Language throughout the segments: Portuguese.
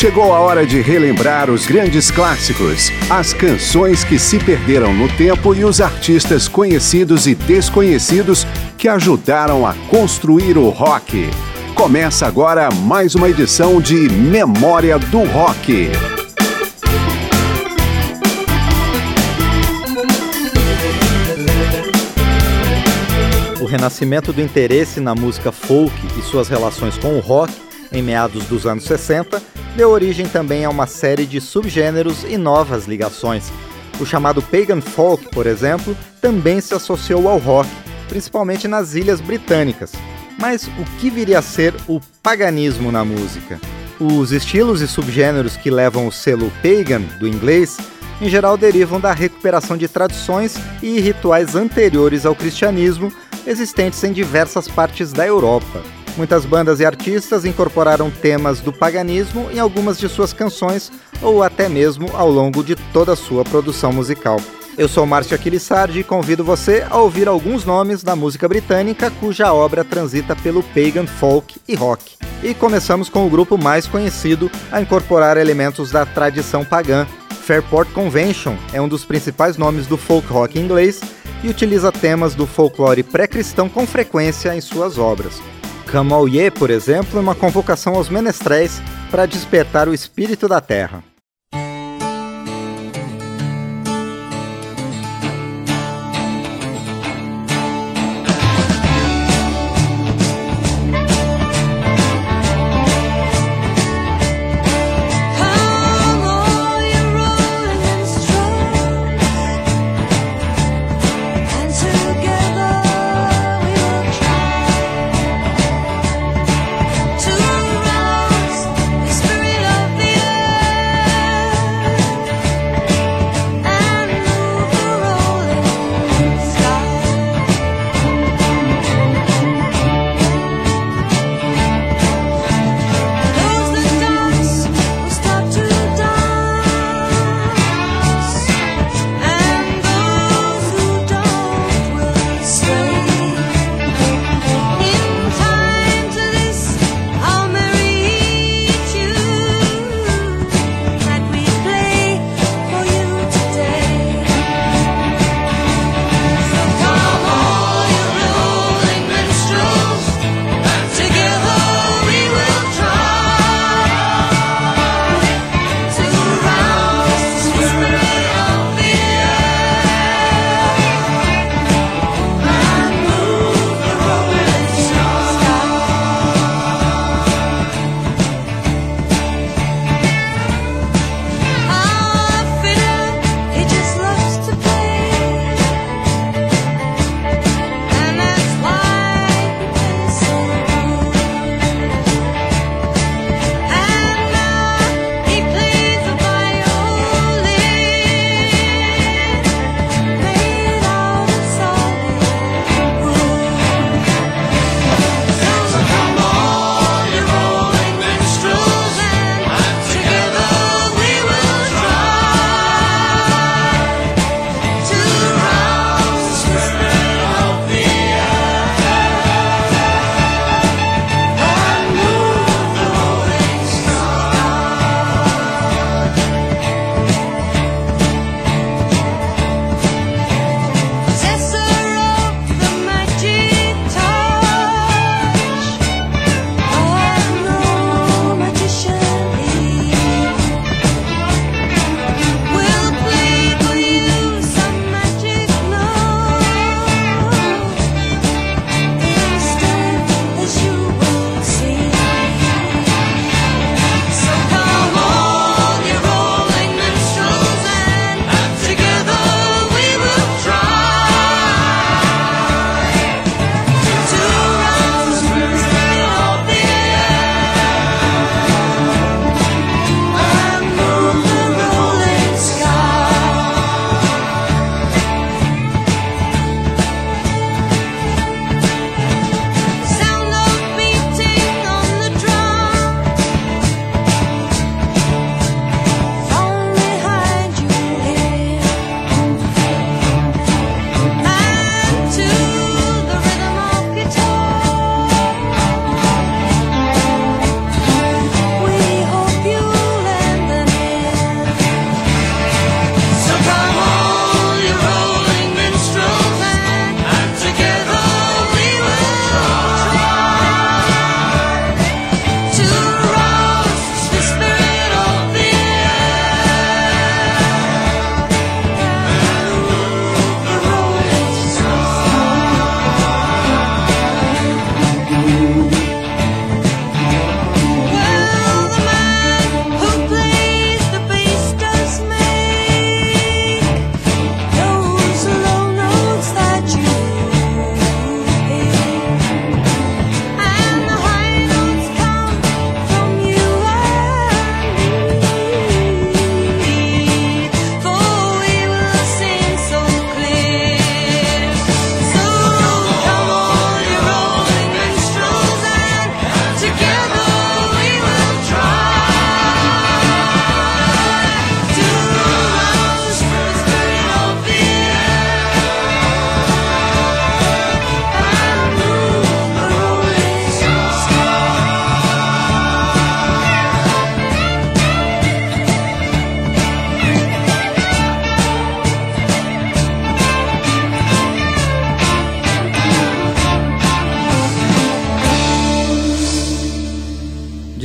Chegou a hora de relembrar os grandes clássicos, as canções que se perderam no tempo e os artistas conhecidos e desconhecidos que ajudaram a construir o rock. Começa agora mais uma edição de Memória do Rock. O renascimento do interesse na música folk e suas relações com o rock em meados dos anos 60 deu origem também a uma série de subgêneros e novas ligações. O chamado pagan folk, por exemplo, também se associou ao rock, principalmente nas ilhas britânicas. Mas o que viria a ser o paganismo na música? Os estilos e subgêneros que levam o selo pagan do inglês, em geral derivam da recuperação de tradições e rituais anteriores ao cristianismo existentes em diversas partes da Europa. Muitas bandas e artistas incorporaram temas do paganismo em algumas de suas canções ou até mesmo ao longo de toda a sua produção musical. Eu sou Márcio Aquilissardi e convido você a ouvir alguns nomes da música britânica cuja obra transita pelo pagan folk e rock. E começamos com o grupo mais conhecido a incorporar elementos da tradição pagã. Fairport Convention é um dos principais nomes do folk rock inglês e utiliza temas do folclore pré-cristão com frequência em suas obras. Camauye, por exemplo, é uma convocação aos menestréis para despertar o espírito da terra.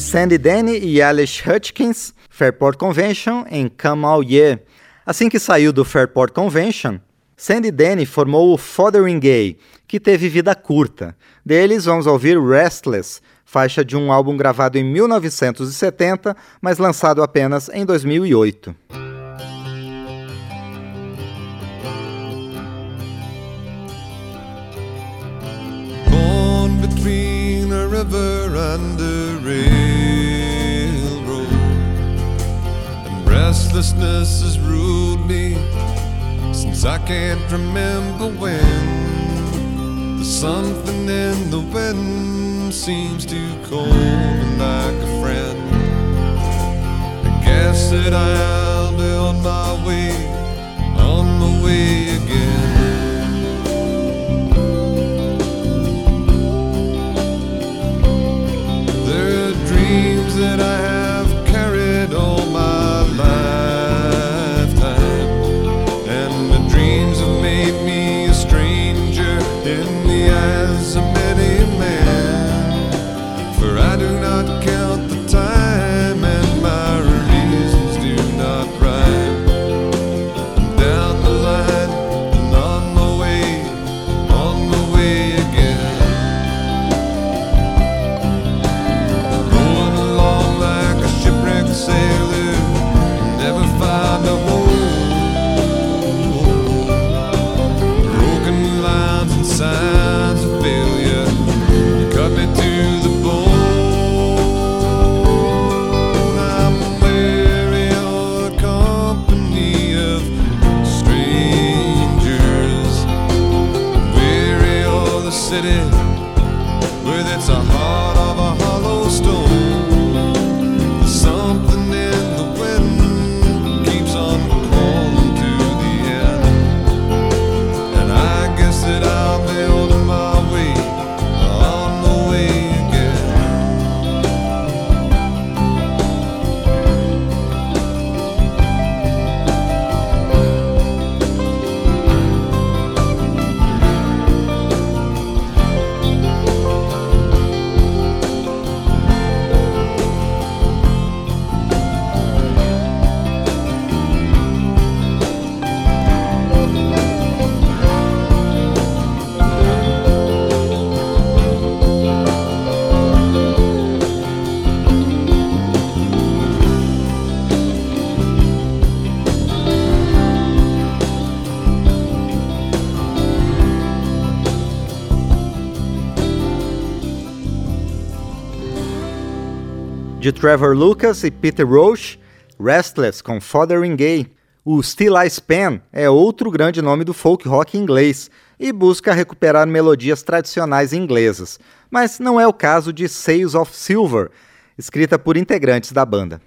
Sandy Denny e Alice Hutchins, Fairport Convention em Year. Assim que saiu do Fairport Convention, Sandy Denny formou o Fotheringay, que teve vida curta. Deles vamos ouvir Restless, faixa de um álbum gravado em 1970, mas lançado apenas em 2008. Born between a river and restlessness has ruled me since I can't remember when. There's something in the wind seems to call me like a friend. I guess that I'll on my way, on my way again. With its heart of a hollow stone. De Trevor Lucas e Peter Roach, Restless com Fotheringay. O Still I Span é outro grande nome do folk rock inglês e busca recuperar melodias tradicionais inglesas, mas não é o caso de Sails of Silver, escrita por integrantes da banda.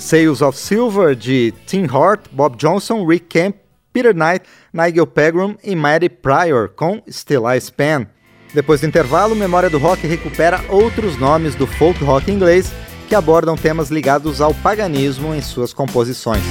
Sales of Silver de Tim Hart, Bob Johnson, Rick Kemp, Peter Knight, Nigel Pegram e Matty Pryor com Still I Span. Depois do intervalo, Memória do Rock recupera outros nomes do folk rock inglês que abordam temas ligados ao paganismo em suas composições.